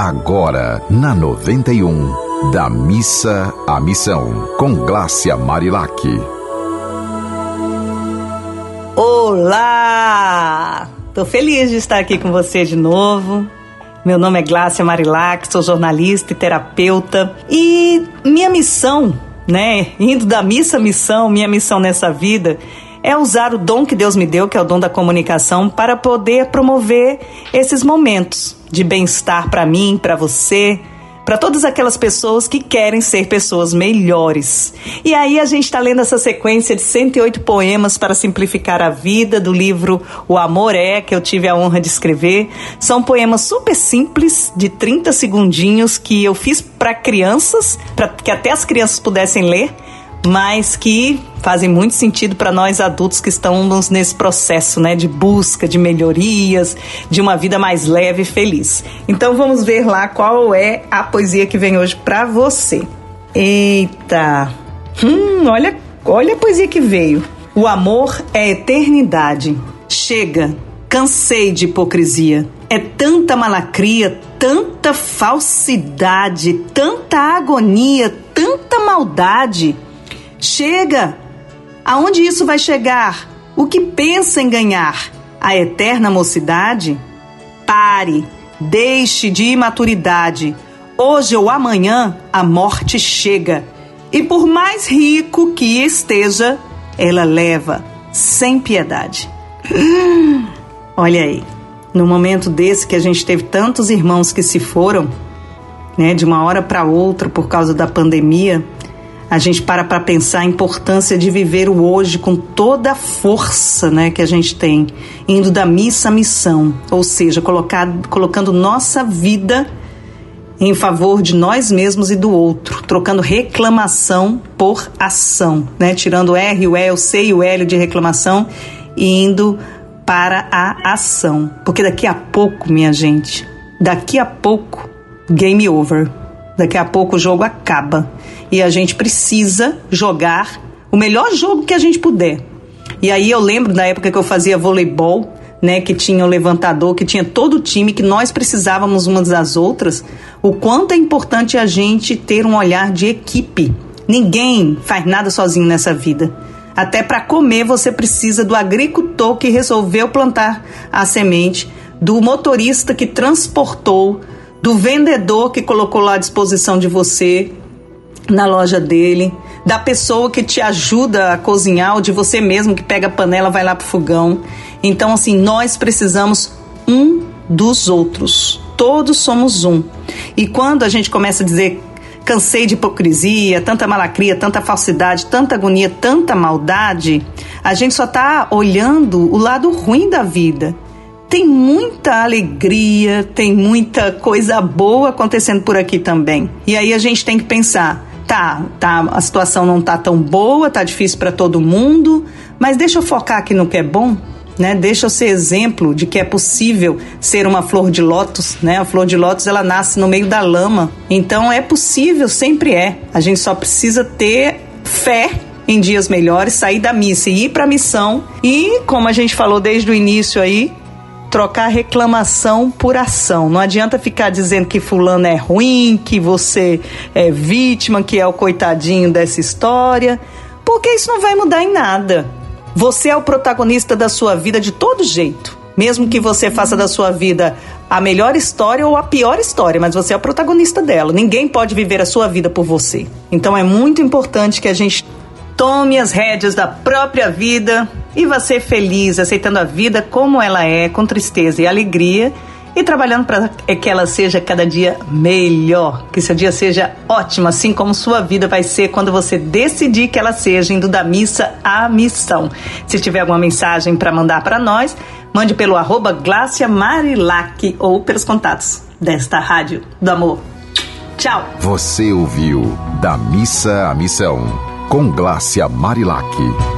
Agora, na 91, da missa à missão, com Glácia Marilac. Olá! Tô feliz de estar aqui com você de novo. Meu nome é Glácia Marilac, sou jornalista e terapeuta. E minha missão, né, indo da missa à missão, minha missão nessa vida é usar o dom que Deus me deu, que é o dom da comunicação, para poder promover esses momentos de bem-estar para mim, para você, para todas aquelas pessoas que querem ser pessoas melhores. E aí a gente está lendo essa sequência de 108 poemas para simplificar a vida do livro O Amor É, que eu tive a honra de escrever. São poemas super simples, de 30 segundinhos, que eu fiz para crianças, para que até as crianças pudessem ler mas que fazem muito sentido para nós adultos que estamos nesse processo, né, de busca de melhorias, de uma vida mais leve e feliz. Então vamos ver lá qual é a poesia que vem hoje para você. Eita. Hum, olha, olha a poesia que veio. O amor é eternidade. Chega, cansei de hipocrisia. É tanta malacria, tanta falsidade, tanta agonia, tanta maldade Chega! Aonde isso vai chegar? O que pensa em ganhar? A eterna mocidade? Pare, deixe de imaturidade. Hoje ou amanhã a morte chega. E por mais rico que esteja, ela leva sem piedade. Olha aí, no momento desse que a gente teve tantos irmãos que se foram, né, de uma hora para outra por causa da pandemia, a gente para para pensar a importância de viver o hoje com toda a força né, que a gente tem, indo da missa à missão, ou seja, colocar, colocando nossa vida em favor de nós mesmos e do outro, trocando reclamação por ação, né? tirando o R, o E, o C e o L de reclamação e indo para a ação. Porque daqui a pouco, minha gente, daqui a pouco, game over. Daqui a pouco o jogo acaba e a gente precisa jogar o melhor jogo que a gente puder. E aí eu lembro da época que eu fazia voleibol, né, que tinha o levantador, que tinha todo o time, que nós precisávamos umas das outras, o quanto é importante a gente ter um olhar de equipe. Ninguém faz nada sozinho nessa vida. Até para comer você precisa do agricultor que resolveu plantar a semente, do motorista que transportou, do vendedor que colocou lá à disposição de você na loja dele, da pessoa que te ajuda a cozinhar ou de você mesmo que pega a panela, vai lá pro fogão. Então assim, nós precisamos um dos outros. Todos somos um. E quando a gente começa a dizer cansei de hipocrisia, tanta malacria, tanta falsidade, tanta agonia, tanta maldade, a gente só está olhando o lado ruim da vida tem muita alegria, tem muita coisa boa acontecendo por aqui também. E aí a gente tem que pensar, tá, tá, a situação não tá tão boa, tá difícil para todo mundo, mas deixa eu focar aqui no que é bom. Né? Deixa eu ser exemplo de que é possível ser uma flor de lótus, né? A flor de lótus ela nasce no meio da lama. Então é possível, sempre é. A gente só precisa ter fé em dias melhores, sair da missa e ir para missão. E como a gente falou desde o início aí, trocar reclamação por ação. Não adianta ficar dizendo que fulano é ruim, que você é vítima, que é o coitadinho dessa história, porque isso não vai mudar em nada. Você é o protagonista da sua vida de todo jeito. Mesmo que você faça da sua vida a melhor história ou a pior história, mas você é o protagonista dela. Ninguém pode viver a sua vida por você. Então é muito importante que a gente tome as rédeas da própria vida e ser feliz, aceitando a vida como ela é, com tristeza e alegria e trabalhando para que ela seja cada dia melhor, que seu dia seja ótimo, assim como sua vida vai ser quando você decidir que ela seja, indo da missa à missão. Se tiver alguma mensagem para mandar para nós, mande pelo arroba Marilac ou pelos contatos desta Rádio do Amor. Tchau! Você ouviu Da Missa à Missão com Glácia Marilac.